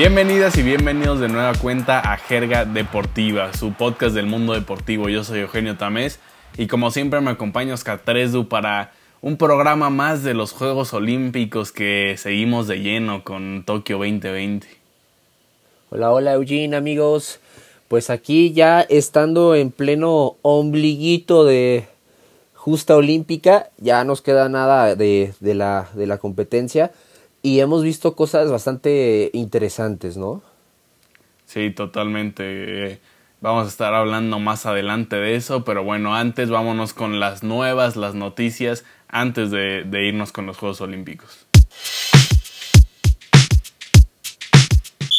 Bienvenidas y bienvenidos de nueva cuenta a Jerga Deportiva, su podcast del mundo deportivo. Yo soy Eugenio Tamés y como siempre me acompaña Oscar Tresdu para un programa más de los Juegos Olímpicos que seguimos de lleno con Tokio 2020. Hola, hola Eugene amigos. Pues aquí ya estando en pleno ombliguito de justa olímpica, ya nos queda nada de, de, la, de la competencia y hemos visto cosas bastante interesantes, ¿no? Sí, totalmente. Vamos a estar hablando más adelante de eso, pero bueno, antes vámonos con las nuevas, las noticias, antes de, irnos con los Juegos Olímpicos.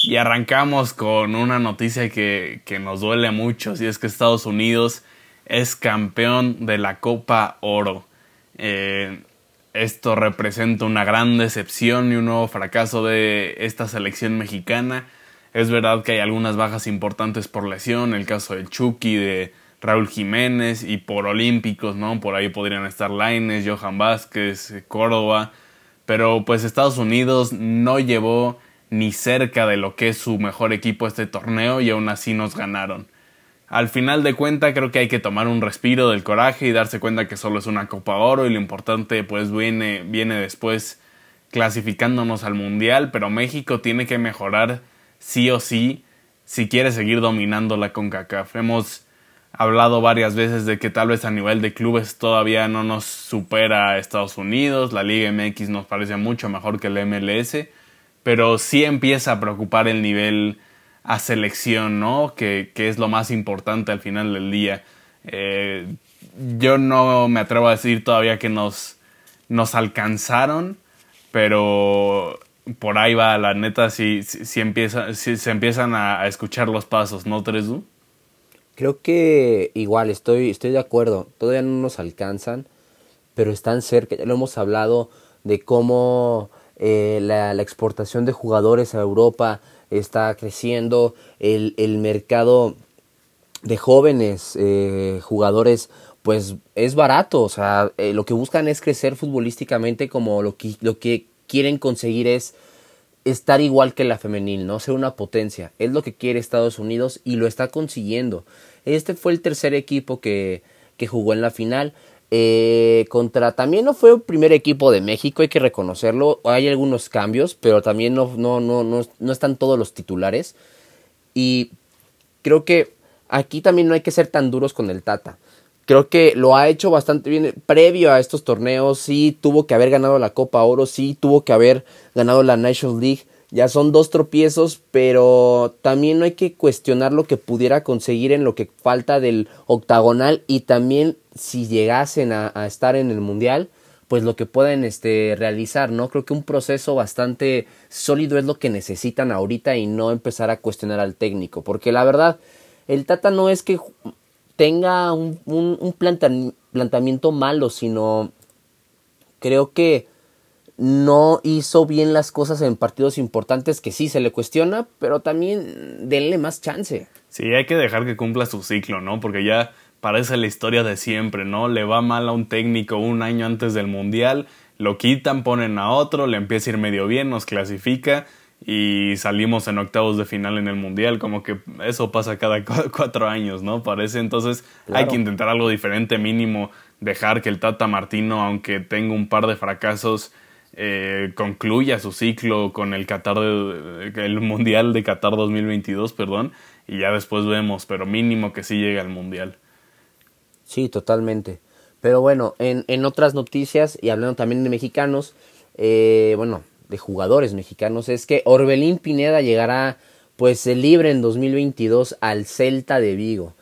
Y arrancamos con una noticia que, que nos duele mucho, si es que Estados Unidos es campeón de la Copa Oro. Eh, esto representa una gran decepción y un nuevo fracaso de esta selección mexicana. Es verdad que hay algunas bajas importantes por lesión, el caso del Chucky, de Raúl Jiménez y por olímpicos, ¿no? Por ahí podrían estar Laines, Johan Vázquez, Córdoba, pero pues Estados Unidos no llevó ni cerca de lo que es su mejor equipo este torneo y aún así nos ganaron. Al final de cuenta creo que hay que tomar un respiro del coraje y darse cuenta que solo es una Copa Oro y lo importante pues viene, viene después clasificándonos al Mundial, pero México tiene que mejorar sí o sí si quiere seguir dominando la CONCACAF. Hemos hablado varias veces de que tal vez a nivel de clubes todavía no nos supera a Estados Unidos, la Liga MX nos parece mucho mejor que el MLS, pero sí empieza a preocupar el nivel a selección, ¿no? Que, que, es lo más importante al final del día. Eh, yo no me atrevo a decir todavía que nos, nos alcanzaron, pero por ahí va, la neta, si, si, empieza, si se empiezan a, escuchar los pasos, ¿no, Tresu? Creo que igual, estoy, estoy de acuerdo, todavía no nos alcanzan, pero están cerca, ya lo hemos hablado de cómo eh, la, la exportación de jugadores a Europa, está creciendo, el, el mercado de jóvenes eh, jugadores pues es barato, o sea, eh, lo que buscan es crecer futbolísticamente como lo que, lo que quieren conseguir es estar igual que la femenil, ¿no? Ser una potencia. Es lo que quiere Estados Unidos y lo está consiguiendo. Este fue el tercer equipo que, que jugó en la final. Eh, contra también no fue el primer equipo de México, hay que reconocerlo. Hay algunos cambios, pero también no, no, no, no, no están todos los titulares. Y creo que aquí también no hay que ser tan duros con el Tata. Creo que lo ha hecho bastante bien previo a estos torneos. Sí, tuvo que haber ganado la Copa Oro, sí, tuvo que haber ganado la National League. Ya son dos tropiezos, pero también no hay que cuestionar lo que pudiera conseguir en lo que falta del octagonal y también si llegasen a, estar en el mundial, pues lo que pueden este, realizar, ¿no? Creo que un proceso bastante sólido es lo que necesitan ahorita y no empezar a cuestionar al técnico, porque la verdad, el Tata no es que tenga un, un, un planteamiento malo, sino creo que no hizo bien las cosas en partidos importantes que sí se le cuestiona, pero también denle más chance. Sí, hay que dejar que cumpla su ciclo, ¿no? Porque ya parece la historia de siempre, ¿no? Le va mal a un técnico un año antes del Mundial, lo quitan, ponen a otro, le empieza a ir medio bien, nos clasifica y salimos en octavos de final en el Mundial, como que eso pasa cada cuatro años, ¿no? Parece entonces claro. hay que intentar algo diferente, mínimo dejar que el Tata Martino, aunque tenga un par de fracasos, eh, concluya su ciclo con el Qatar de, el Mundial de Qatar 2022, perdón, y ya después vemos, pero mínimo que sí llegue al Mundial. Sí, totalmente. Pero bueno, en, en otras noticias, y hablando también de mexicanos, eh, bueno, de jugadores mexicanos, es que Orbelín Pineda llegará pues libre en 2022 al Celta de Vigo.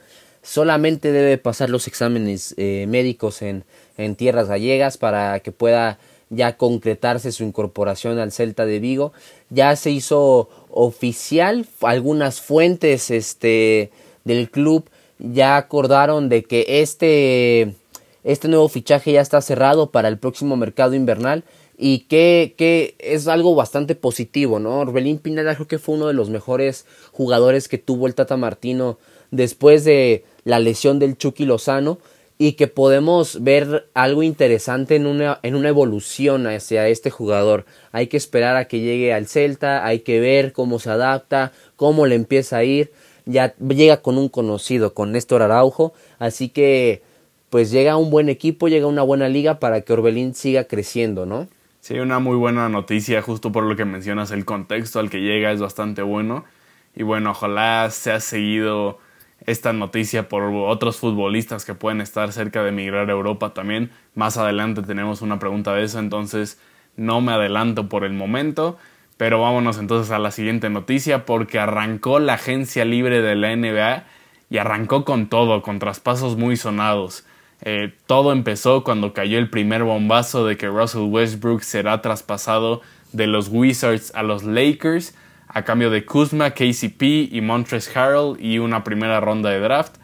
Solamente debe pasar los exámenes eh, médicos en, en tierras gallegas para que pueda ya concretarse su incorporación al Celta de Vigo. Ya se hizo oficial, algunas fuentes este, del club ya acordaron de que este, este nuevo fichaje ya está cerrado para el próximo mercado invernal y que, que es algo bastante positivo, ¿no? Orbelín Pineda creo que fue uno de los mejores jugadores que tuvo el Tata Martino después de la lesión del Chucky Lozano y que podemos ver algo interesante en una, en una evolución hacia este jugador. Hay que esperar a que llegue al Celta, hay que ver cómo se adapta, cómo le empieza a ir. Ya llega con un conocido, con Néstor Araujo, así que pues llega un buen equipo, llega una buena liga para que Orbelín siga creciendo, ¿no? Sí, una muy buena noticia, justo por lo que mencionas, el contexto al que llega es bastante bueno. Y bueno, ojalá se ha seguido esta noticia por otros futbolistas que pueden estar cerca de emigrar a Europa también. Más adelante tenemos una pregunta de eso, entonces no me adelanto por el momento. Pero vámonos entonces a la siguiente noticia porque arrancó la agencia libre de la NBA y arrancó con todo, con traspasos muy sonados. Eh, todo empezó cuando cayó el primer bombazo de que Russell Westbrook será traspasado de los Wizards a los Lakers a cambio de Kuzma, KCP y Montres Harrell y una primera ronda de draft.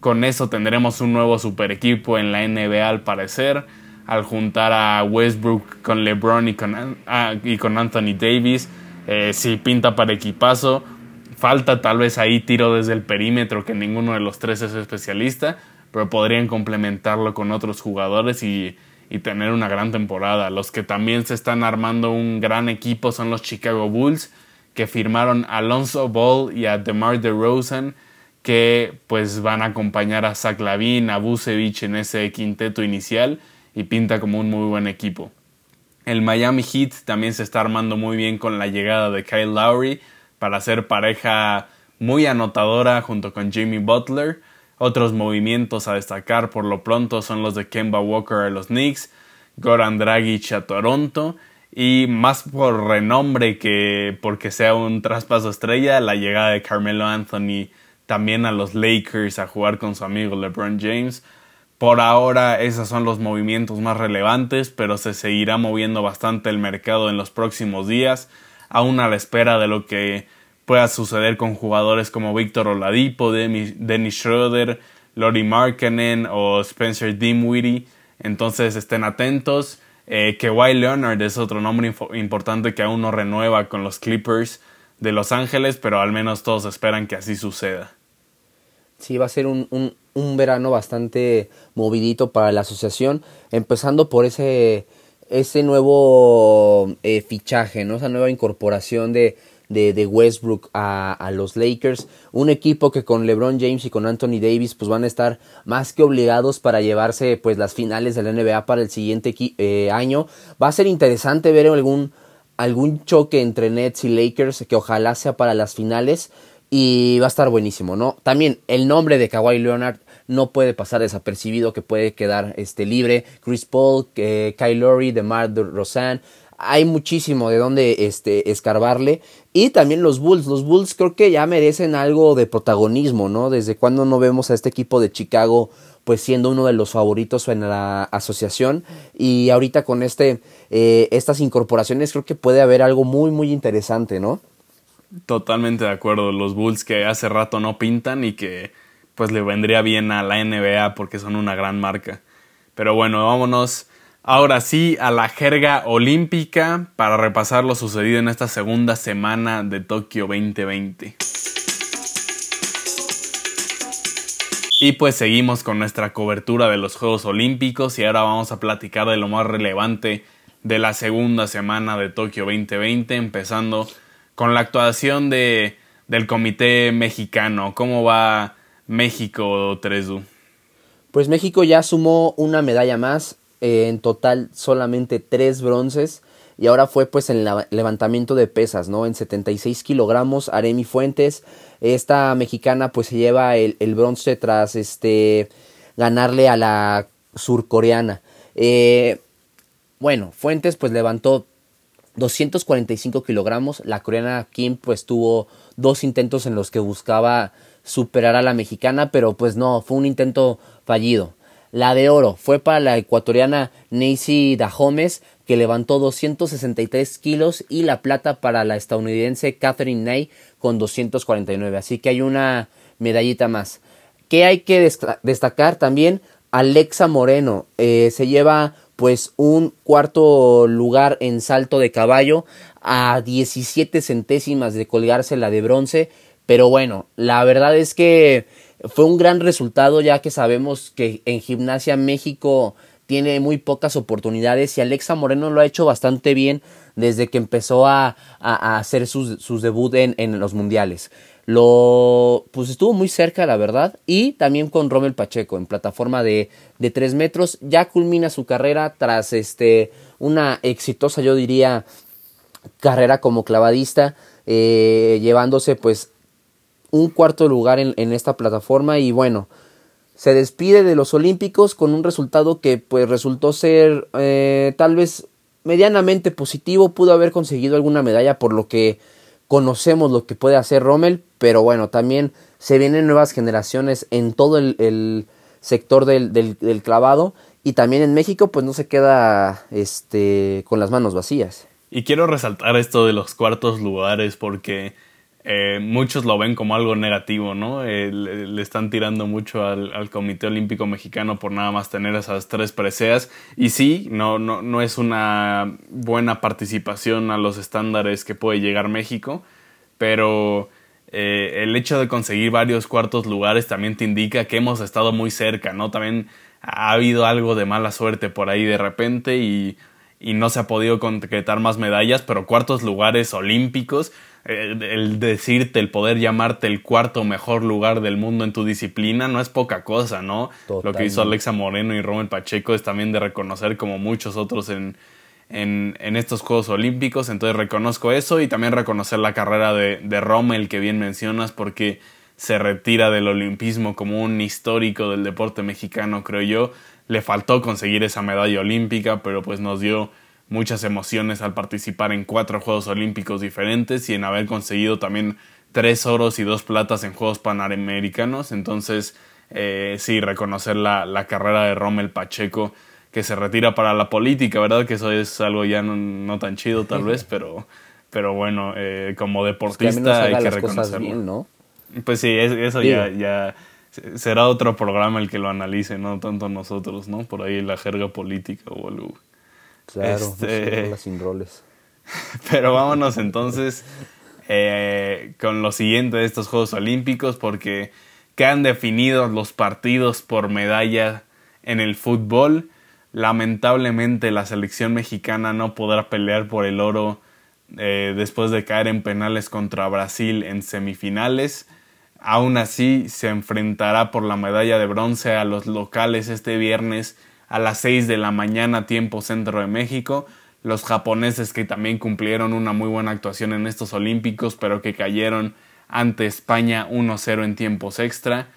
Con eso tendremos un nuevo super equipo en la NBA al parecer, al juntar a Westbrook con LeBron y con, ah, y con Anthony Davis. Eh, si pinta para equipazo, falta tal vez ahí tiro desde el perímetro que ninguno de los tres es especialista, pero podrían complementarlo con otros jugadores y, y tener una gran temporada. Los que también se están armando un gran equipo son los Chicago Bulls que firmaron Alonso Ball y a DeMar DeRozan que pues van a acompañar a Zach Lavin, a Busevich en ese quinteto inicial y pinta como un muy buen equipo. El Miami Heat también se está armando muy bien con la llegada de Kyle Lowry para ser pareja muy anotadora junto con Jimmy Butler. Otros movimientos a destacar por lo pronto son los de Kemba Walker a los Knicks, Goran Dragic a Toronto y más por renombre que porque sea un traspaso estrella, la llegada de Carmelo Anthony también a los Lakers a jugar con su amigo LeBron James. Por ahora esos son los movimientos más relevantes, pero se seguirá moviendo bastante el mercado en los próximos días, aún a la espera de lo que pueda suceder con jugadores como Víctor Oladipo, Dennis Schroeder, Lori Markkanen o Spencer Dinwiddie. Entonces estén atentos. Eh, Kawhi Leonard es otro nombre importante que aún no renueva con los Clippers de Los Ángeles, pero al menos todos esperan que así suceda. Sí, va a ser un, un, verano bastante movidito para la asociación, empezando por ese, ese nuevo eh, fichaje, ¿no? esa nueva incorporación de, de, Westbrook a, los Lakers. Un equipo que con LeBron James y con Anthony Davis pues van a estar más que obligados para llevarse pues las finales de la NBA para el siguiente eh, año. Va a ser interesante ver algún, algún choque entre Nets y Lakers que ojalá sea para las finales. Y va a estar buenísimo, ¿no? También el nombre de Kawhi Leonard no puede pasar desapercibido, que puede quedar este, libre. Chris Paul, eh, Kyle Lowry, DeMar hay muchísimo de dónde este, escarbarle. Y también los Bulls. Los Bulls creo que ya merecen algo de protagonismo, ¿no? Desde cuando no vemos a este equipo de Chicago pues siendo uno de los favoritos en la asociación y ahorita con este eh, estas incorporaciones creo que puede haber algo muy muy interesante, ¿no? Totalmente de acuerdo, los Bulls que hace rato no pintan y que pues le vendría bien a la NBA porque son una gran marca. Pero bueno, vámonos Ahora sí, a la jerga olímpica para repasar lo sucedido en esta segunda semana de Tokio 2020. Y pues seguimos con nuestra cobertura de los Juegos Olímpicos y ahora vamos a platicar de lo más relevante de la segunda semana de Tokio 2020, empezando con la actuación de, del Comité Mexicano. ¿Cómo va México, Tresu? Pues México ya sumó una medalla más eh, en total solamente tres bronces y ahora fue pues en el levantamiento de pesas, ¿no? En 76 kilogramos, Aremi Fuentes, esta mexicana pues se lleva el, bronce tras este ganarle a la surcoreana. Eh, bueno, Fuentes pues levantó 245 kilogramos, la coreana Kim pues tuvo dos intentos en los que buscaba superar a la mexicana, pero pues no, fue un intento fallido. La de oro fue para la ecuatoriana Nancy Dahomes, que levantó 263 kilos, y la plata para la estadounidense Catherine Ney con 249. Así que hay una medallita más. ¿Qué hay que destacar también? Alexa Moreno eh, se lleva pues un cuarto lugar en salto de caballo a 17 centésimas de colgarse la de bronce Pero bueno, la verdad es que fue un gran resultado ya que sabemos que en Gimnasia México tiene muy pocas oportunidades y Alexa Moreno lo ha hecho bastante bien desde que empezó a, hacer sus, sus debut en, en, los mundiales. Lo, pues estuvo muy cerca, la verdad, y también con Rommel Pacheco en plataforma de, de 3 metros. Ya culmina su carrera tras este, una exitosa, yo diría, carrera como clavadista, eh, llevándose pues un cuarto lugar en, en esta plataforma y bueno, se despide de los Olímpicos con un resultado que pues resultó ser eh, tal vez medianamente positivo, pudo haber conseguido alguna medalla por lo que conocemos lo que puede hacer Rommel, pero bueno, también se vienen nuevas generaciones en todo el, sector del, del, clavado y también en México pues no se queda este, con las manos vacías. Y quiero resaltar esto de los cuartos lugares porque eh, muchos lo ven como algo negativo, ¿no? Le, están tirando mucho al, Comité Olímpico Mexicano por nada más tener esas tres preseas. Y sí, no, no, no es una buena participación a los estándares que puede llegar México, pero eh, el hecho de conseguir varios cuartos lugares también te indica que hemos estado muy cerca, ¿no? También ha habido algo de mala suerte por ahí de repente y no se ha podido concretar más medallas, pero cuartos lugares olímpicos el decirte, el poder llamarte el cuarto mejor lugar del mundo en tu disciplina no es poca cosa, ¿no? Lo que hizo Alexa Moreno y Rommel Pacheco es también de reconocer como muchos otros en, en, en, estos Juegos Olímpicos, entonces reconozco eso y también reconocer la carrera de, de Rommel que bien mencionas porque se retira del olimpismo como un histórico del deporte mexicano, creo yo. Le faltó conseguir esa medalla olímpica, pero pues nos dio muchas emociones al participar en cuatro Juegos Olímpicos diferentes y en haber conseguido también tres oros y dos platas en Juegos Panamericanos. Entonces, eh, sí, reconocer la, carrera de Rommel Pacheco que se retira para la política, ¿verdad? Que eso es algo ya no, tan chido tal vez, pero, pero bueno, eh, como deportista hay que reconocerlo. ¿no? Pues sí, eso ya, ya será otro programa el que lo analice, no tanto nosotros, ¿no? Por ahí la jerga política o algo. Claro, este... sin roles. Pero vámonos entonces eh, con lo siguiente de estos Juegos Olímpicos, porque quedan definidos los partidos por medalla en el fútbol. Lamentablemente la selección mexicana no podrá pelear por el oro eh, después de caer en penales contra Brasil en semifinales. Aún así se enfrentará por la medalla de bronce a los locales este viernes a las 6 de la mañana tiempo centro de México. Los japoneses que también cumplieron una muy buena actuación en estos Olímpicos, pero que cayeron ante España 1-0 en tiempos extra.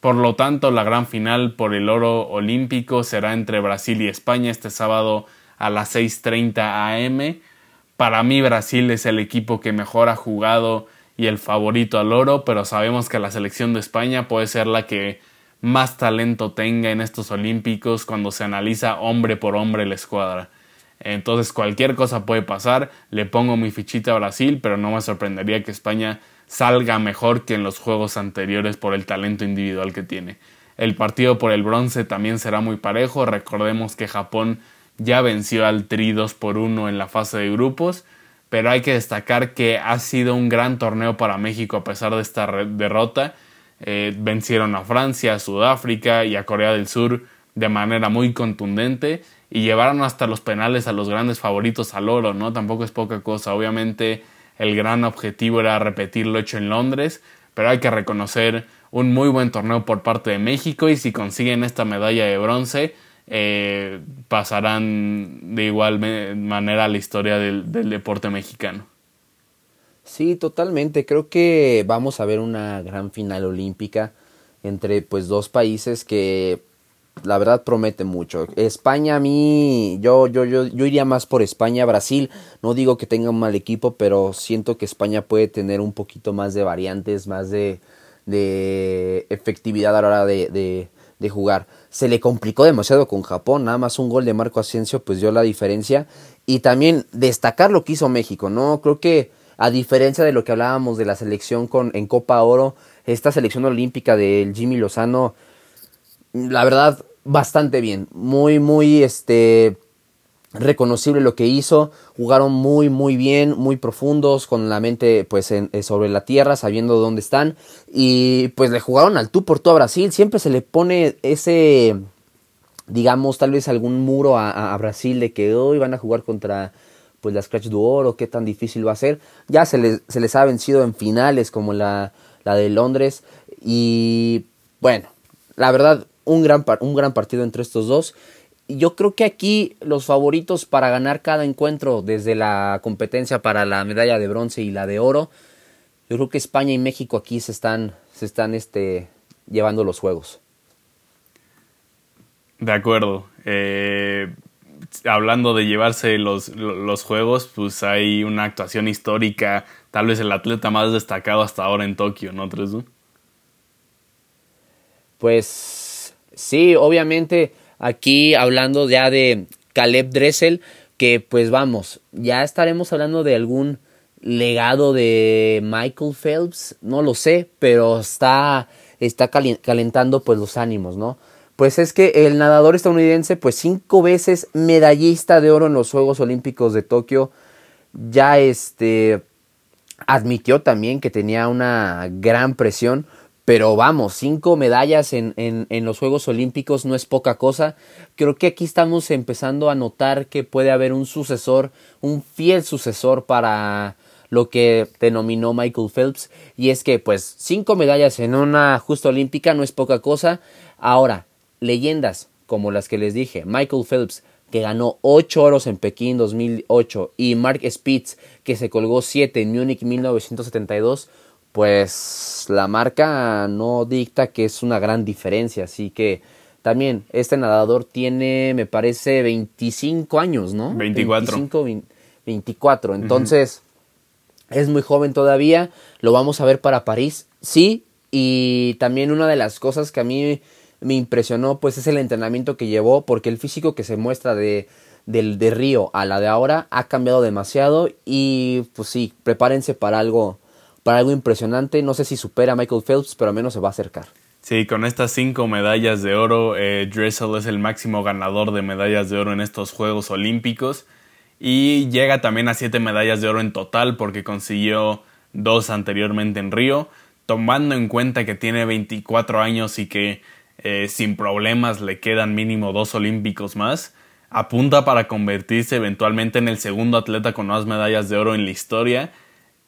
Por lo tanto, la gran final por el oro olímpico será entre Brasil y España este sábado a las 6.30 am. Para mí Brasil es el equipo que mejor ha jugado y el favorito al oro, pero sabemos que la selección de España puede ser la que más talento tenga en estos Olímpicos cuando se analiza hombre por hombre la escuadra. Entonces cualquier cosa puede pasar, le pongo mi fichita a Brasil, pero no me sorprendería que España salga mejor que en los juegos anteriores por el talento individual que tiene. El partido por el bronce también será muy parejo, recordemos que Japón ya venció al Tri 2 por 1 en la fase de grupos, pero hay que destacar que ha sido un gran torneo para México a pesar de esta derrota eh, vencieron a Francia, a Sudáfrica y a Corea del Sur de manera muy contundente y llevaron hasta los penales a los grandes favoritos al oro, ¿no? Tampoco es poca cosa. Obviamente el gran objetivo era repetir lo hecho en Londres, pero hay que reconocer un muy buen torneo por parte de México y si consiguen esta medalla de bronce, eh, pasarán de igual manera a la historia del deporte mexicano. Sí, totalmente. Creo que vamos a ver una gran final olímpica entre pues dos países que la verdad promete mucho. España a mí, yo, yo, yo, yo iría más por España, Brasil. No digo que tenga un mal equipo, pero siento que España puede tener un poquito más de variantes, más de, de efectividad a la hora de, de, de jugar. Se le complicó demasiado con Japón, nada más un gol de Marco Asensio pues dio la diferencia. Y también destacar lo que hizo México, ¿no? Creo que a diferencia de lo que hablábamos de la selección con, en Copa Oro, esta selección olímpica del Jimmy Lozano, la verdad, bastante bien. Muy, muy, este, reconocible lo que hizo, jugaron muy muy bien, muy profundos, con la mente pues eh, sobre la tierra, sabiendo dónde están. Y pues le jugaron al tú por todo a Brasil, siempre se le pone ese digamos tal vez algún muro a, Brasil de que hoy van a jugar contra pues la Scratch du Oro, qué tan difícil va a ser, ya se les, se les ha vencido en finales como la, la de Londres y bueno, la verdad un gran, un gran partido entre estos dos yo creo que aquí los favoritos para ganar cada encuentro, desde la competencia para la medalla de bronce y la de oro, yo creo que España y México aquí se están, se están este, llevando los juegos. De acuerdo. Eh, hablando de llevarse los, los, juegos, pues hay una actuación histórica, tal vez el atleta más destacado hasta ahora en Tokio, ¿no, Tresu? Pues sí, obviamente Aquí hablando ya de Caleb Dressel, que pues vamos, ya estaremos hablando de algún legado de Michael Phelps, no lo sé, pero está, está calentando pues los ánimos, ¿no? Pues es que el nadador estadounidense, pues cinco veces medallista de oro en los Juegos Olímpicos de Tokio, ya este admitió también que tenía una gran presión pero vamos, cinco medallas en, en, los Juegos Olímpicos no es poca cosa. Creo que aquí estamos empezando a notar que puede haber un sucesor, un fiel sucesor para lo que denominó Michael Phelps. Y es que, pues, cinco medallas en una justa olímpica no es poca cosa. Ahora, leyendas como las que les dije, Michael Phelps, que ganó ocho oros en Pekín 2008, y Mark Spitz, que se colgó siete en Múnich 1972 pues la marca no dicta que es una gran diferencia, así que también este nadador tiene, me parece, 25 años, ¿no? 24. 25, 24, entonces es muy joven todavía, lo vamos a ver para París, sí, y también una de las cosas que a mí me impresionó pues es el entrenamiento que llevó, porque el físico que se muestra de, del de Río a la de ahora ha cambiado demasiado y pues sí, prepárense para algo para algo impresionante. No sé si supera a Michael Phelps, pero al menos se va a acercar. Sí, con estas cinco medallas de oro, eh, Dressel es el máximo ganador de medallas de oro en estos Juegos Olímpicos y llega también a siete medallas de oro en total porque consiguió dos anteriormente en Río, tomando en cuenta que tiene 24 años y que eh, sin problemas le quedan mínimo dos olímpicos más, apunta para convertirse eventualmente en el segundo atleta con más medallas de oro en la historia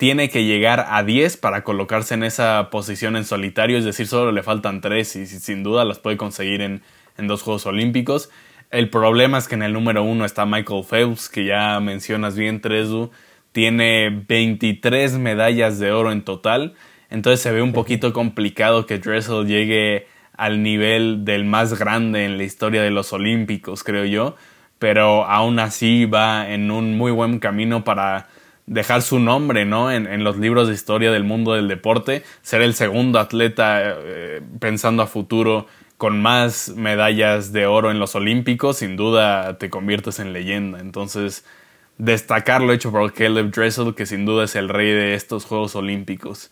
tiene que llegar a 10 para colocarse en esa posición en solitario, es decir, solo le faltan 3 y sin duda las puede conseguir en, dos Juegos Olímpicos. El problema es que en el número 1 está Michael Phelps, que ya mencionas bien, Tresu, tiene 23 medallas de oro en total, entonces se ve un poquito complicado que Dressel llegue al nivel del más grande en la historia de los Olímpicos, creo yo, pero aún así va en un muy buen camino para dejar su nombre ¿no? En, los libros de historia del mundo del deporte, ser el segundo atleta eh, pensando a futuro con más medallas de oro en los Olímpicos, sin duda te conviertes en leyenda. Entonces, destacar lo hecho por Caleb Dressel, que sin duda es el rey de estos Juegos Olímpicos.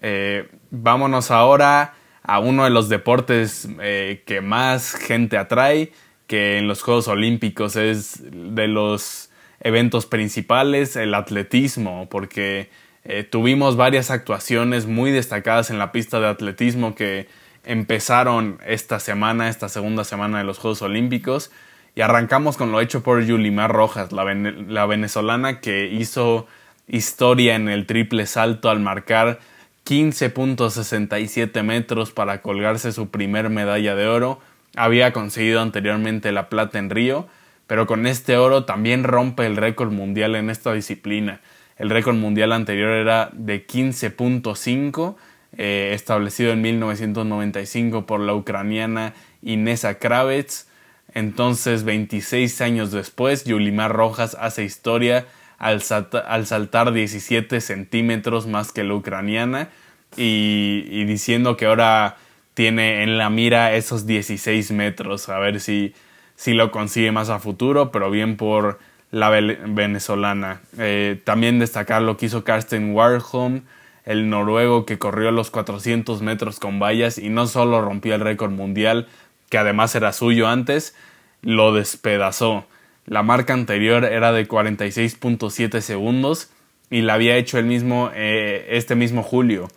Eh, vámonos ahora a uno de los deportes eh, que más gente atrae, que en los Juegos Olímpicos es de los eventos principales, el atletismo, porque eh, tuvimos varias actuaciones muy destacadas en la pista de atletismo que empezaron esta semana, esta segunda semana de los Juegos Olímpicos. Y arrancamos con lo hecho por Yulimar Rojas, la, la venezolana que hizo historia en el triple salto al marcar 15.67 metros para colgarse su primer medalla de oro. Había conseguido anteriormente la plata en Río pero con este oro también rompe el récord mundial en esta disciplina. El récord mundial anterior era de 15.5, eh, establecido en 1995 por la ucraniana Inesa Kravets. Entonces, 26 años después, Yulimar Rojas hace historia al, al saltar 17 centímetros más que la ucraniana y, y diciendo que ahora tiene en la mira esos 16 metros. A ver si si lo consigue más a futuro, pero bien por la venezolana. Eh, también destacar lo que hizo Karsten Warholm, el noruego que corrió los 400 metros con vallas y no solo rompió el récord mundial, que además era suyo antes, lo despedazó. La marca anterior era de 46.7 segundos y la había hecho el mismo, eh, este mismo julio.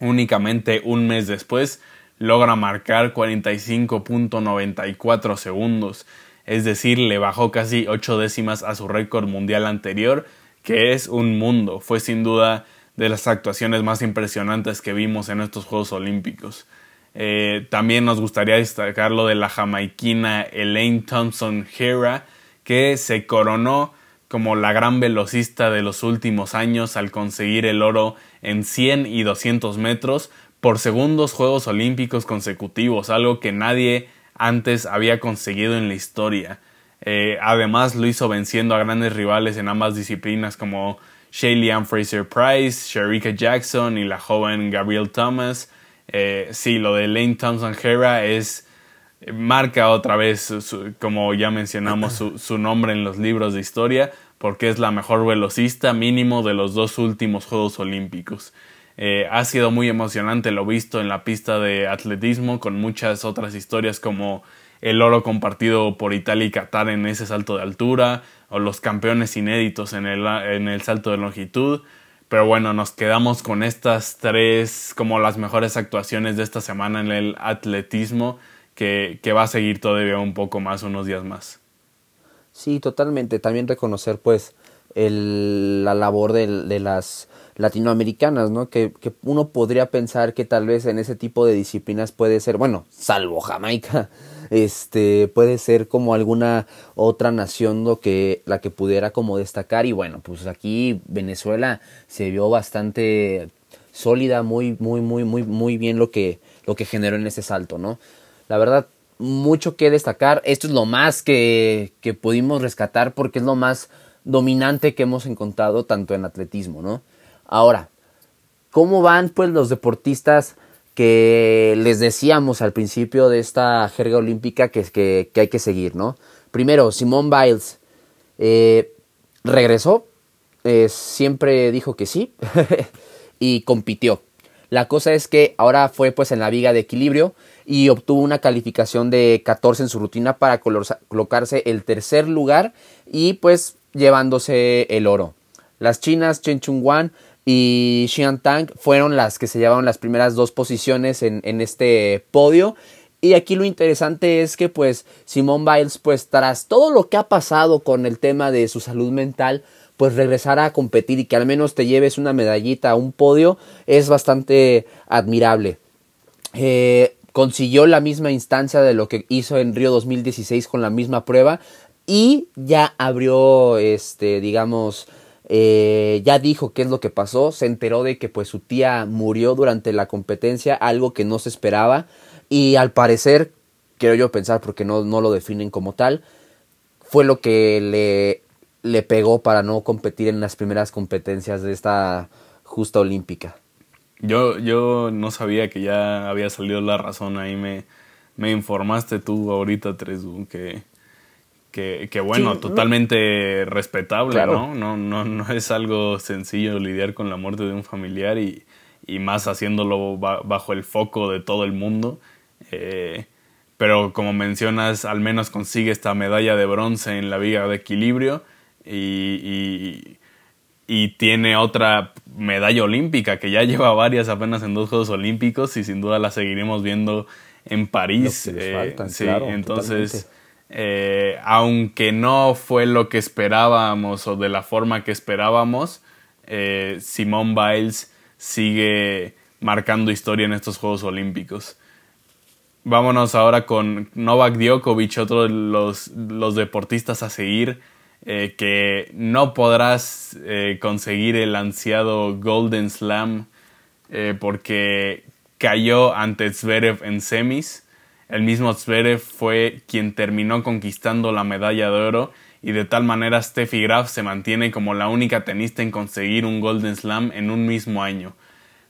Únicamente un mes después logra marcar 45.94 segundos, es decir, le bajó casi 8 décimas a su récord mundial anterior, que es un mundo. Fue sin duda de las actuaciones más impresionantes que vimos en estos Juegos Olímpicos. Eh, también nos gustaría destacar lo de la jamaiquina Elaine Thompson Hera, que se coronó como la gran velocista de los últimos años al conseguir el oro en 100 y 200 metros por segundos Juegos Olímpicos consecutivos, algo que nadie antes había conseguido en la historia. Eh, además lo hizo venciendo a grandes rivales en ambas disciplinas como Shaylee Fraser Price, Sharika Jackson y la joven Gabrielle Thomas. Eh, sí, lo de Lane Thompson Hera es marca otra vez, como ya mencionamos, su, nombre en los libros de historia, porque es la mejor velocista mínimo de los dos últimos Juegos Olímpicos. Eh, ha sido muy emocionante lo visto en la pista de atletismo, con muchas otras historias como el oro compartido por Italia y Qatar en ese salto de altura, o los campeones inéditos en el, en el salto de longitud. Pero bueno, nos quedamos con estas tres como las mejores actuaciones de esta semana en el atletismo que, va a seguir todavía un poco más, unos días más. Sí, totalmente. También reconocer pues la labor de, las latinoamericanas, ¿no? Que, que, uno podría pensar que tal vez en ese tipo de disciplinas puede ser, bueno, salvo Jamaica, este, puede ser como alguna otra nación lo que, la que pudiera como destacar y bueno, pues aquí Venezuela se vio bastante sólida, muy, muy, muy, muy, muy bien lo que, lo que generó en ese salto, ¿no? La verdad, mucho que destacar. Esto es lo más que, que pudimos rescatar porque es lo más dominante que hemos encontrado tanto en atletismo, ¿no? Ahora, ¿cómo van pues los deportistas que les decíamos al principio de esta jerga olímpica que, que, que hay que seguir, ¿no? Primero, Simone Biles eh, regresó, eh, siempre dijo que sí y compitió. La cosa es que ahora fue pues en la viga de equilibrio y obtuvo una calificación de 14 en su rutina para colocarse el tercer lugar y pues llevándose el oro. Las chinas Chen Chung Wan y Xian Tang fueron las que se llevaron las primeras dos posiciones en, este podio. Y aquí lo interesante es que pues Simone Biles pues tras todo lo que ha pasado con el tema de su salud mental pues regresar a competir y que al menos te lleves una medallita a un podio es bastante admirable. Eh, consiguió la misma instancia de lo que hizo en Río 2016 con la misma prueba y ya abrió, este, digamos, eh, ya dijo qué es lo que pasó, se enteró de que pues su tía murió durante la competencia, algo que no se esperaba y al parecer, quiero yo pensar porque no, no lo definen como tal, fue lo que le, le pegó para no competir en las primeras competencias de esta justa olímpica. Yo, yo no sabía que ya había salido la razón, ahí me, me informaste tú ahorita, Tresu, que, que, que bueno, totalmente respetable, ¿no? ¿no? No, no es algo sencillo lidiar con la muerte de un familiar y, y más haciéndolo bajo el foco de todo el mundo. Eh, pero como mencionas, al menos consigue esta medalla de bronce en la viga de equilibrio y y tiene otra medalla olímpica que ya lleva varias apenas en dos Juegos Olímpicos y sin duda la seguiremos viendo en París. Eh, sí, entonces, eh, aunque no fue lo que esperábamos o de la forma que esperábamos, eh, Simone Biles sigue marcando historia en estos Juegos Olímpicos. Vámonos ahora con Novak Djokovic, otro de los, los deportistas a seguir eh, que no podrás eh, conseguir el ansiado Golden Slam eh, porque cayó ante Zverev en semis. El mismo Zverev fue quien terminó conquistando la medalla de oro y de tal manera Steffi Graf se mantiene como la única tenista en conseguir un Golden Slam en un mismo año.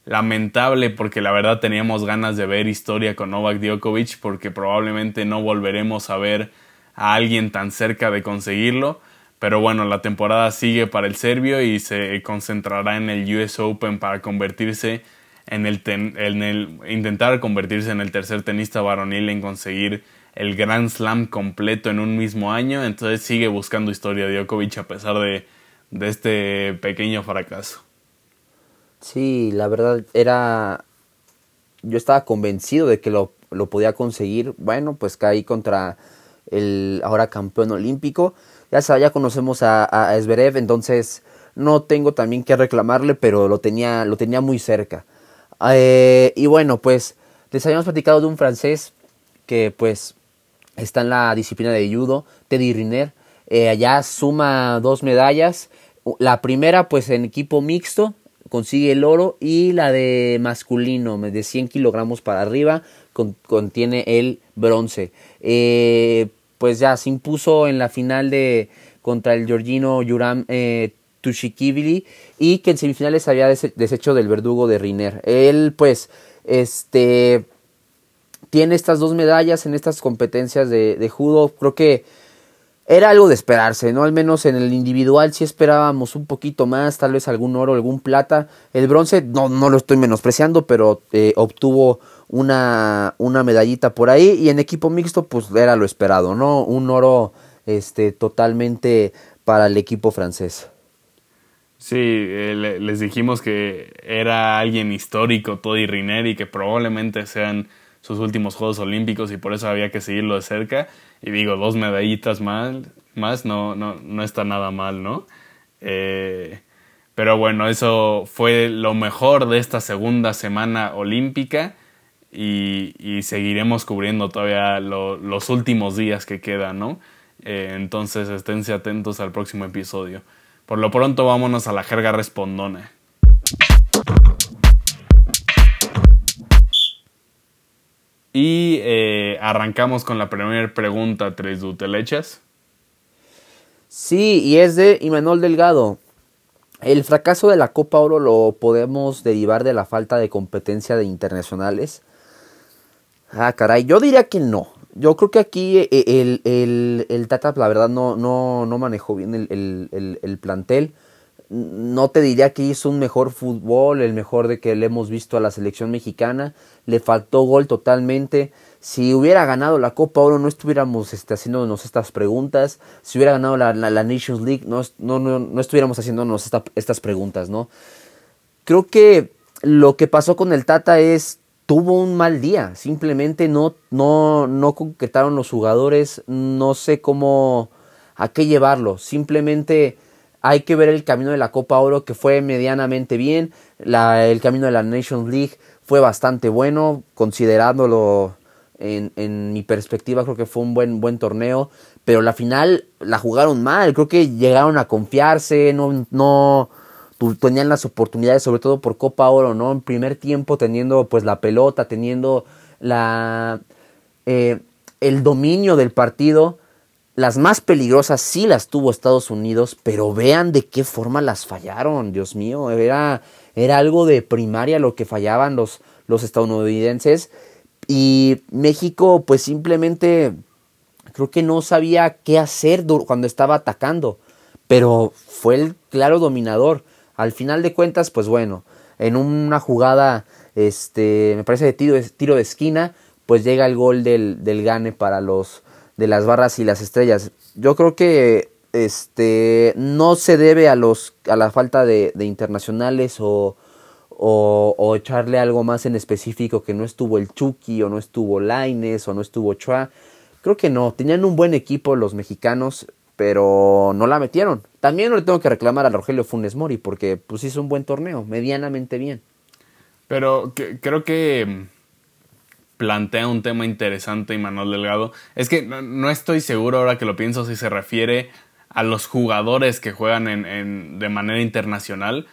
Lamentable porque la verdad teníamos ganas de ver historia con Novak Djokovic porque probablemente no volveremos a ver a alguien tan cerca de conseguirlo pero bueno, la temporada sigue para el serbio y se concentrará en el US Open para convertirse en el, en el intentar convertirse en el tercer tenista varonil en conseguir el Grand Slam completo en un mismo año, entonces sigue buscando historia Djokovic a pesar de, de este pequeño fracaso. Sí, la verdad era... Yo estaba convencido de que lo, lo podía conseguir. Bueno, pues caí contra el ahora campeón olímpico. Ya, ya conocemos a, a Zverev, entonces no tengo también que reclamarle, pero lo tenía, lo tenía muy cerca. Eh, y bueno, pues les habíamos platicado de un francés que pues está en la disciplina de judo, Teddy Riner. Eh, allá suma dos medallas. La primera pues en equipo mixto, consigue el oro y la de masculino de 100 kilogramos para arriba contiene el bronce. Eh, pues ya se impuso en la final de contra el Georgino Yuram eh, Tushikibili y que en semifinales había deshecho del verdugo de Riner. Él pues este tiene estas dos medallas en estas competencias de, judo. Creo que era algo de esperarse, ¿no? Al menos en el individual sí esperábamos un poquito más, tal vez algún oro, algún plata. El bronce, no, no lo estoy menospreciando, pero eh, obtuvo una, una medallita por ahí. Y en equipo mixto, pues era lo esperado, ¿no? Un oro este, totalmente para el equipo francés. Sí, eh, les dijimos que era alguien histórico, Toddy Riner, y que probablemente sean sus últimos Juegos Olímpicos y por eso había que seguirlo de cerca. Y digo, dos medallitas más, más no, no, no está nada mal, ¿no? Eh, pero bueno, eso fue lo mejor de esta segunda semana olímpica y, seguiremos cubriendo todavía los últimos días que quedan, ¿no? Eh, entonces esténse atentos al próximo episodio. Por lo pronto vámonos a la jerga respondona. Y eh, arrancamos con la primera pregunta, Tres ¿Te la echas? Sí, y es de Imanol Delgado. ¿El fracaso de la Copa Oro lo podemos derivar de la falta de competencia de internacionales? Ah, caray, yo diría que no. Yo creo que aquí eh, el, el, el Tata, la verdad, no, no, no manejó bien el, el, plantel. No te diría que hizo un mejor fútbol, el mejor de que le hemos visto a la selección mexicana. Le faltó gol totalmente. Si hubiera ganado la Copa Oro, no estuviéramos este, haciéndonos estas preguntas. Si hubiera ganado la, la, Nations League, no, no, no, no estuviéramos haciéndonos estas preguntas, ¿no? Creo que lo que pasó con el Tata es tuvo un mal día. Simplemente no, no, no concretaron los jugadores. No sé cómo, a qué llevarlo. Simplemente hay que ver el camino de la Copa Oro que fue medianamente bien. La, el camino de la Nations League fue bastante bueno, considerándolo en, en, mi perspectiva, creo que fue un buen, buen torneo. Pero la final la jugaron mal. Creo que llegaron a confiarse. No, no, tenían las oportunidades, sobre todo por Copa Oro, ¿no? En primer tiempo teniendo pues la pelota, teniendo la, eh, el dominio del partido. Las más peligrosas sí las tuvo Estados Unidos, pero vean de qué forma las fallaron, Dios mío, era, era algo de primaria lo que fallaban los, los estadounidenses. Y México pues simplemente creo que no sabía qué hacer cuando estaba atacando, pero fue el claro dominador. Al final de cuentas, pues bueno, en una jugada, este, me parece de tiro, tiro de esquina, pues llega el gol del, del gane para los de las barras y las estrellas. Yo creo que este no se debe a los a la falta de, de internacionales o, o, o, echarle algo más en específico que no estuvo el Chucky o no estuvo Laines o no estuvo Chua. Creo que no, tenían un buen equipo los mexicanos, pero no la metieron. También no le tengo que reclamar a Rogelio Funes Mori porque pues hizo un buen torneo, medianamente bien. Pero creo que mm, plantea un tema interesante Manuel Delgado. Es que no, estoy seguro ahora que lo pienso si se refiere a los jugadores que juegan en, de manera internacional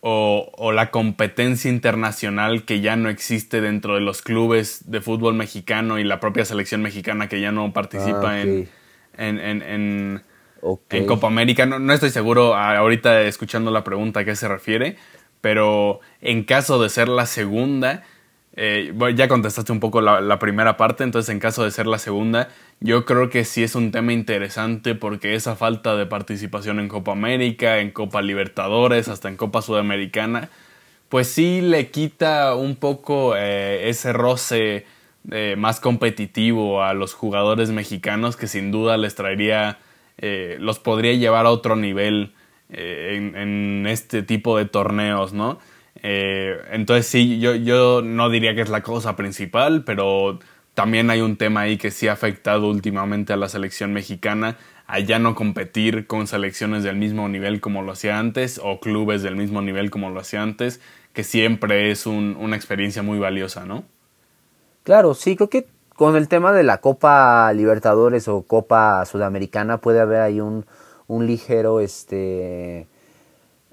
o, o, la competencia internacional que ya no existe dentro de los clubes de fútbol mexicano y la propia selección mexicana que ya no participa ah, en en, en, Copa América. No, estoy seguro ahorita escuchando la pregunta a qué se refiere, pero en caso de ser la segunda, eh, ya contestaste un poco la, primera parte, entonces en caso de ser la segunda, yo creo que sí es un tema interesante porque esa falta de participación en Copa América, en Copa Libertadores, hasta en Copa Sudamericana, pues sí le quita un poco eh, ese roce eh, más competitivo a los jugadores mexicanos que sin duda les traería, eh, los podría llevar a otro nivel eh, en, este tipo de torneos, ¿no? entonces sí, yo, yo no diría que es la cosa principal, pero también hay un tema ahí que sí ha afectado últimamente a la selección mexicana a ya no competir con selecciones del mismo nivel como lo hacía antes o clubes del mismo nivel como lo hacía antes, que siempre es una experiencia muy valiosa, ¿no? Claro, sí, creo que con el tema de la Copa Libertadores o Copa Sudamericana puede haber ahí un, ligero este,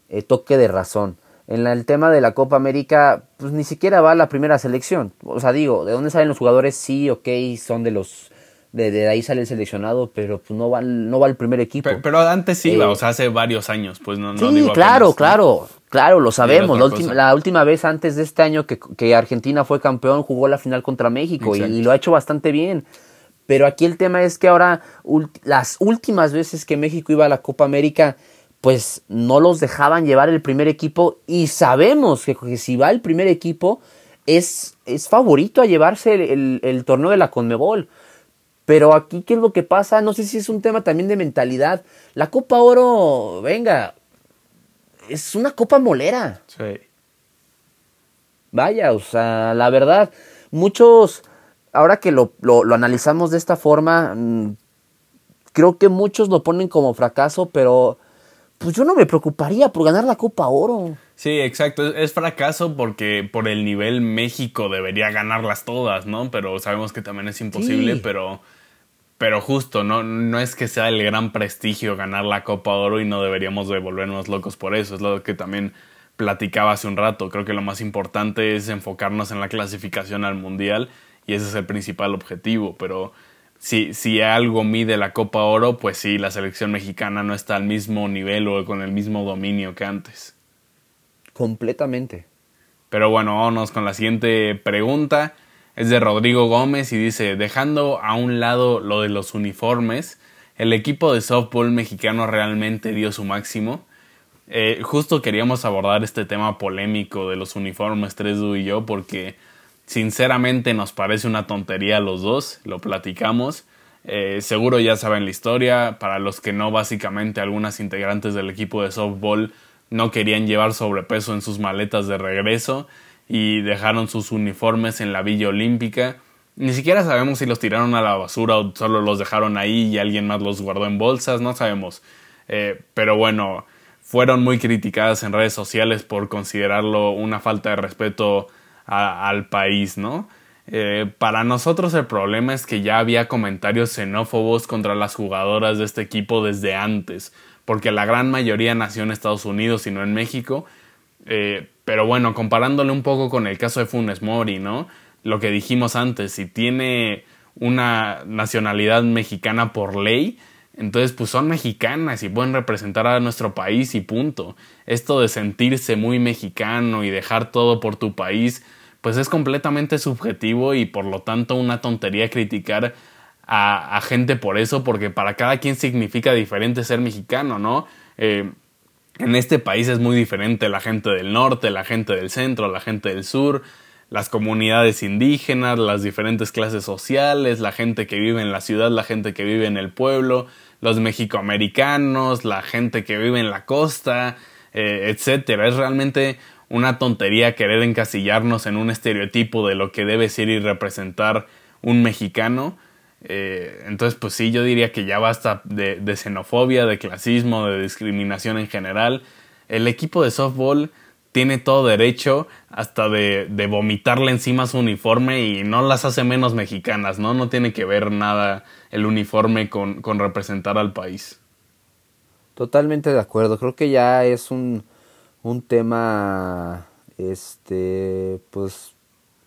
eh, toque de razón. En el tema de la Copa América, pues ni siquiera va la primera selección. O sea, digo, ¿de dónde salen los jugadores? Sí, ok, son de los... De, ahí sale el seleccionado, pero pues no va, no va el primer equipo. Pero, antes sí iba, eh, o sea, hace varios años, pues no, no Sí, claro, claro. Claro, lo sabemos. La última, la última, vez antes de este año que, Argentina fue campeón jugó la final contra México y, lo ha hecho bastante bien. Pero aquí el tema es que ahora las últimas veces que México iba a la Copa América, pues no los dejaban llevar el primer equipo y sabemos que, si va el primer equipo es, es favorito a llevarse el, el torneo de la Conmebol. Pero aquí, ¿qué es lo que pasa? No sé si es un tema también de mentalidad. La Copa Oro, venga, es una copa molera. Sí. Vaya, o sea, la verdad, muchos, ahora que lo, lo, analizamos de esta forma, mm, creo que muchos lo ponen como fracaso, pero pues yo no me preocuparía por ganar la Copa Oro. Sí, exacto. Es fracaso porque por el nivel México debería ganarlas todas, ¿no? Pero sabemos que también es imposible, pero pero justo, ¿no? no es que sea el gran prestigio ganar la Copa Oro y no deberíamos de volvernos locos por eso. Es lo que también platicaba hace un rato. Creo que lo más importante es enfocarnos en la clasificación al Mundial y ese es el principal objetivo. Pero si, si algo mide la Copa Oro, pues sí, la selección mexicana no está al mismo nivel o con el mismo dominio que antes. Completamente. Pero bueno, vámonos con la siguiente pregunta es de Rodrigo Gómez y dice, dejando a un lado lo de los uniformes, el equipo de softball mexicano realmente dio su máximo. Eh, justo queríamos abordar este tema polémico de los uniformes 3Du y yo porque sinceramente nos parece una tontería a los dos, lo platicamos. Eh, seguro ya saben la historia, para los que no, básicamente algunas integrantes del equipo de softball no querían llevar sobrepeso en sus maletas de regreso y dejaron sus uniformes en la Villa Olímpica. Ni siquiera sabemos si los tiraron a la basura o solo los dejaron ahí y alguien más los guardó en bolsas, no sabemos. Eh, pero bueno, fueron muy criticadas en redes sociales por considerarlo una falta de respeto al país, ¿no? Eh, para nosotros el problema es que ya había comentarios xenófobos contra las jugadoras de este equipo desde antes, porque la gran mayoría nació en Estados Unidos y no en México, eh, pero bueno, comparándole un poco con el caso de Funes Mori, ¿no? Lo que dijimos antes, si tiene una nacionalidad mexicana por ley, entonces pues son mexicanas y pueden representar a nuestro país y punto. Esto de sentirse muy mexicano y dejar todo por tu país, pues es completamente subjetivo y por lo tanto una tontería criticar a, gente por eso, porque para cada quien significa diferente ser mexicano, ¿no? Eh, en este país es muy diferente la gente del norte, la gente del centro, la gente del sur, las comunidades indígenas, las diferentes clases sociales, la gente que vive en la ciudad, la gente que vive en el pueblo, los mexicoamericanos, la gente que vive en la costa, eh, etcétera. Es realmente una tontería querer encasillarnos en un estereotipo de lo que debe ser y representar un mexicano eh, entonces, pues sí, yo diría que ya basta de, xenofobia, de clasismo, de discriminación en general. El equipo de softball tiene todo derecho hasta de, vomitarle encima su uniforme y no las hace menos mexicanas, ¿no? No tiene que ver nada el uniforme con, con representar al país. Totalmente de acuerdo. Creo que ya es un, un tema, este, pues,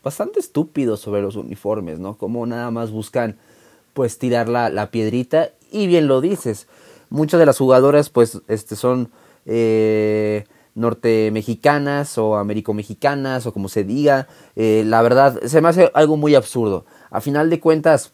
bastante estúpido sobre los uniformes, ¿no? Como nada más buscan pues tirar la, piedrita y bien lo dices. Muchas de las jugadoras pues este, son eh, norte mexicanas o américo-mexicanas o como se diga. Eh, la verdad se me hace algo muy absurdo. A final de cuentas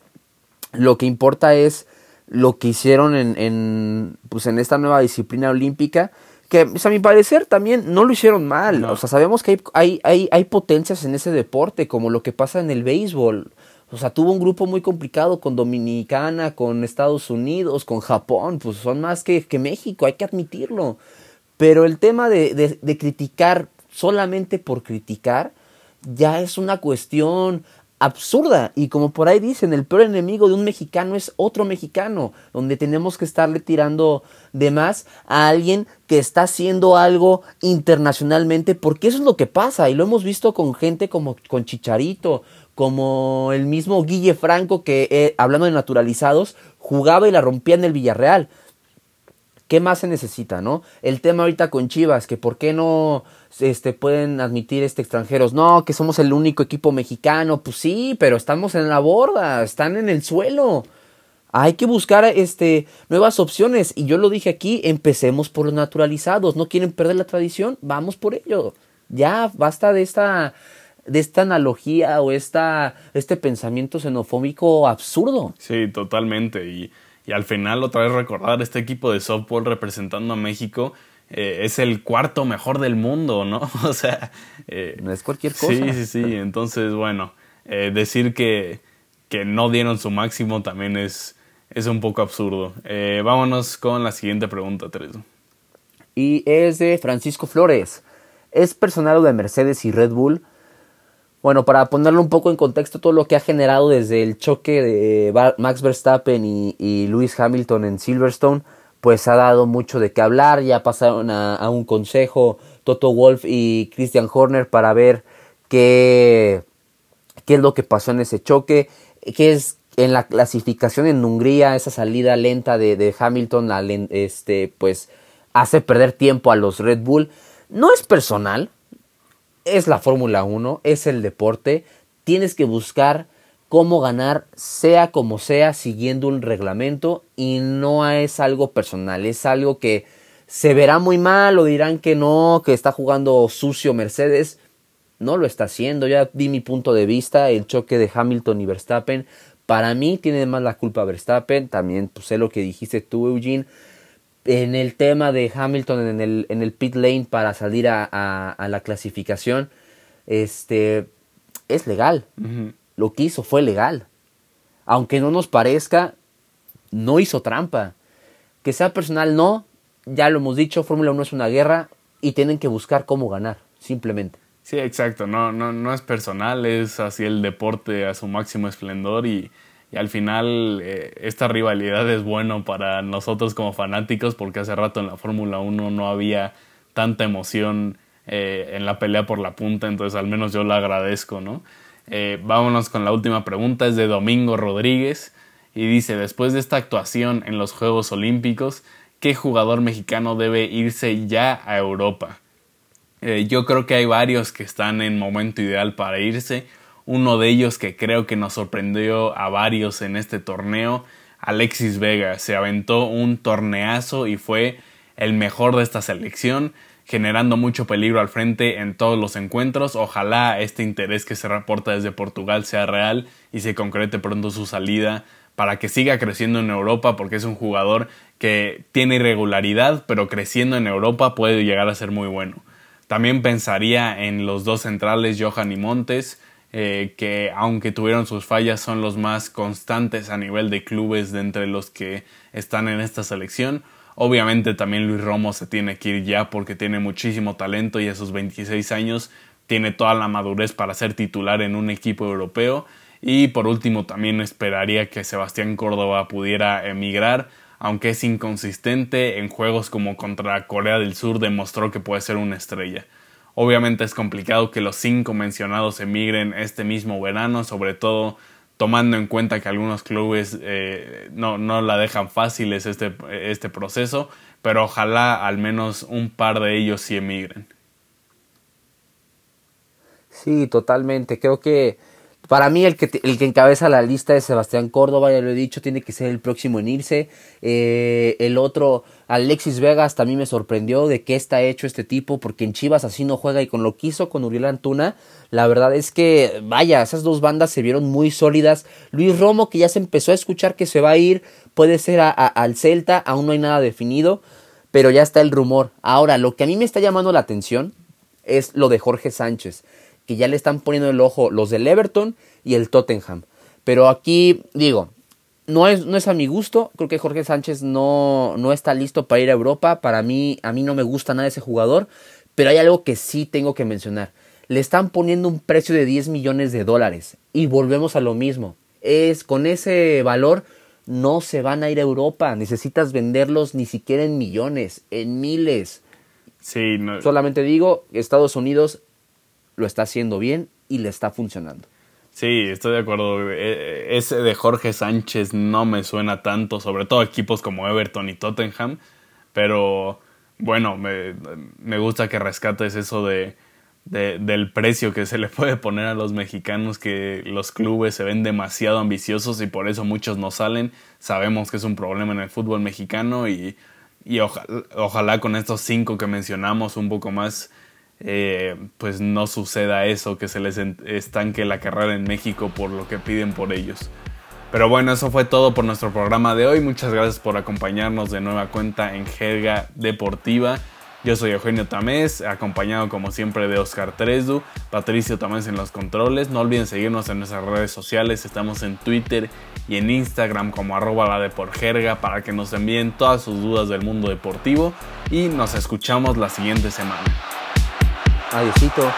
lo que importa es lo que hicieron en, en, pues, en esta nueva disciplina olímpica que pues, a mi parecer también no lo hicieron mal. O sea, sabemos que hay, hay, hay, hay, potencias en ese deporte, como lo que pasa en el béisbol. O sea, tuvo un grupo muy complicado con Dominicana, con Estados Unidos, con Japón, pues son más que, que México, hay que admitirlo. Pero el tema de, de criticar solamente por criticar ya es una cuestión absurda. Y como por ahí dicen, el peor enemigo de un mexicano es otro mexicano, donde tenemos que estarle tirando de más a alguien que está haciendo algo internacionalmente, porque eso es lo que pasa. Y lo hemos visto con gente como con Chicharito, como el mismo Guille Franco, que eh, hablando de naturalizados, jugaba y la rompía en el Villarreal. ¿Qué más se necesita, no? El tema ahorita con Chivas, que por qué no este, pueden admitir este extranjeros. No, que somos el único equipo mexicano. Pues sí, pero estamos en la borda, están en el suelo. Hay que buscar este, nuevas opciones. Y yo lo dije aquí, empecemos por los naturalizados. ¿No quieren perder la tradición? Vamos por ello. Ya basta de esta, de esta analogía o esta, este pensamiento xenofóbico absurdo. Sí, totalmente. Y, y al final otra vez recordar este equipo de softball representando a México eh, es el cuarto mejor del mundo, ¿no? O sea... Eh, no es cualquier cosa. Sí, sí, sí. Entonces, bueno, eh, decir que, que, no dieron su máximo también es, es un poco absurdo. vámonos con la siguiente pregunta, Teresa. Y es de Francisco Flores. ¿Es personal de Mercedes y Red Bull? Bueno, para ponerlo un poco en contexto, todo lo que ha generado desde el choque de Max Verstappen y, y Lewis Hamilton en Silverstone pues ha dado mucho de qué hablar, ya pasaron a, un consejo Toto Wolf y Christian Horner para ver qué, qué es lo que pasó en ese choque, qué es en la clasificación en Hungría, esa salida lenta de, Hamilton, este, pues hace perder tiempo a los Red Bull. No es personal, es la Fórmula 1, es el deporte, tienes que buscar cómo ganar sea como sea siguiendo un reglamento y no es algo personal, es algo que se verá muy mal o dirán que no, que está jugando sucio Mercedes. No lo está haciendo, ya di mi punto de vista, el choque de Hamilton y Verstappen. Para mí tiene más la culpa Verstappen, también pues, sé lo que dijiste tú Eugene. En el tema de Hamilton en el, en el pit lane para salir a, la clasificación, este, es legal lo que hizo fue legal. Aunque no nos parezca, no hizo trampa. Que sea personal, no. Ya lo hemos dicho, Fórmula 1 es una guerra y tienen que buscar cómo ganar, simplemente. Sí, exacto. No, no, no es personal, es así el deporte a su máximo esplendor y, al final eh, esta rivalidad es bueno para nosotros como fanáticos porque hace rato en la Fórmula 1 no había tanta emoción eh, en la pelea por la punta, entonces al menos yo lo agradezco, ¿no? Eh, vámonos con la última pregunta, es de Domingo Rodríguez y dice, después de esta actuación en los Juegos Olímpicos, ¿qué jugador mexicano debe irse ya a Europa? Yo creo que hay varios que están en momento ideal para irse. Uno de ellos que creo que nos sorprendió a varios en este torneo, Alexis Vega, se aventó un torneazo y fue el mejor de esta selección generando mucho peligro al frente en todos los encuentros. Ojalá este interés que se reporta desde Portugal sea real y se concrete pronto su salida para que siga creciendo en Europa porque es un jugador que tiene irregularidad pero creciendo en Europa puede llegar a ser muy bueno. También pensaría en los dos centrales Johan y Montes eh, que aunque tuvieron sus fallas son los más constantes a nivel de clubes de entre los que están en esta selección. Obviamente también Luis Romo se tiene que ir ya porque tiene muchísimo talento y a sus 26 años tiene toda la madurez para ser titular en un equipo europeo. Y por último también esperaría que Sebastián Córdoba pudiera emigrar, aunque es inconsistente en juegos como contra Corea del Sur demostró que puede ser una estrella. Obviamente es complicado que los cinco mencionados emigren este mismo verano, sobre todo tomando en cuenta que algunos clubes eh, no, no, la dejan fácil este, este proceso, pero ojalá al menos un par de ellos sí emigren. Sí, totalmente. Creo que para mí el que, el que encabeza la lista es Sebastián Córdoba, ya lo he dicho, tiene que ser el próximo en irse. Eh, el otro, Alexis Vegas, también me sorprendió de qué está hecho este tipo, porque en Chivas así no juega y con lo que hizo con Uriel Antuna, la verdad es que, vaya, esas dos bandas se vieron muy sólidas. Luis Romo, que ya se empezó a escuchar que se va a ir, puede ser al Celta, aún no hay nada definido, pero ya está el rumor. Ahora, lo que a mí me está llamando la atención es lo de Jorge Sánchez que ya le están poniendo el ojo los del Everton y el Tottenham. Pero aquí, digo, no es, no es a mi gusto. Creo que Jorge Sánchez no, no está listo para ir a Europa. Para mí, a mí no me gusta nada ese jugador. Pero hay algo que sí tengo que mencionar. Le están poniendo un precio de 10 millones de dólares. Y volvemos a lo mismo. Es con ese valor no se van a ir a Europa. Necesitas venderlos ni siquiera en millones, en miles. Sí, Solamente digo, Estados Unidos lo está haciendo bien y le está funcionando. Sí, estoy de acuerdo. E, ese de Jorge Sánchez no me suena tanto, sobre todo equipos como Everton y Tottenham. Pero bueno, me, gusta que rescates eso de, del precio que se le puede poner a los mexicanos, que los clubes se ven demasiado ambiciosos y por eso muchos no salen. Sabemos que es un problema en el fútbol mexicano y, ojalá con estos cinco que mencionamos un poco más eh, pues no suceda eso, que se les estanque la carrera en México por lo que piden por ellos. Pero bueno, eso fue todo por nuestro programa de hoy. Muchas gracias por acompañarnos de nueva cuenta en Jerga Deportiva. Yo soy Eugenio Tamés, acompañado como siempre de Oscar Tresdu, Patricio Tamés en los controles. No olviden seguirnos en nuestras redes sociales, estamos en Twitter y en Instagram como arroba la de por jerga para que nos envíen todas sus dudas del mundo deportivo y nos escuchamos la siguiente semana. Adiósito.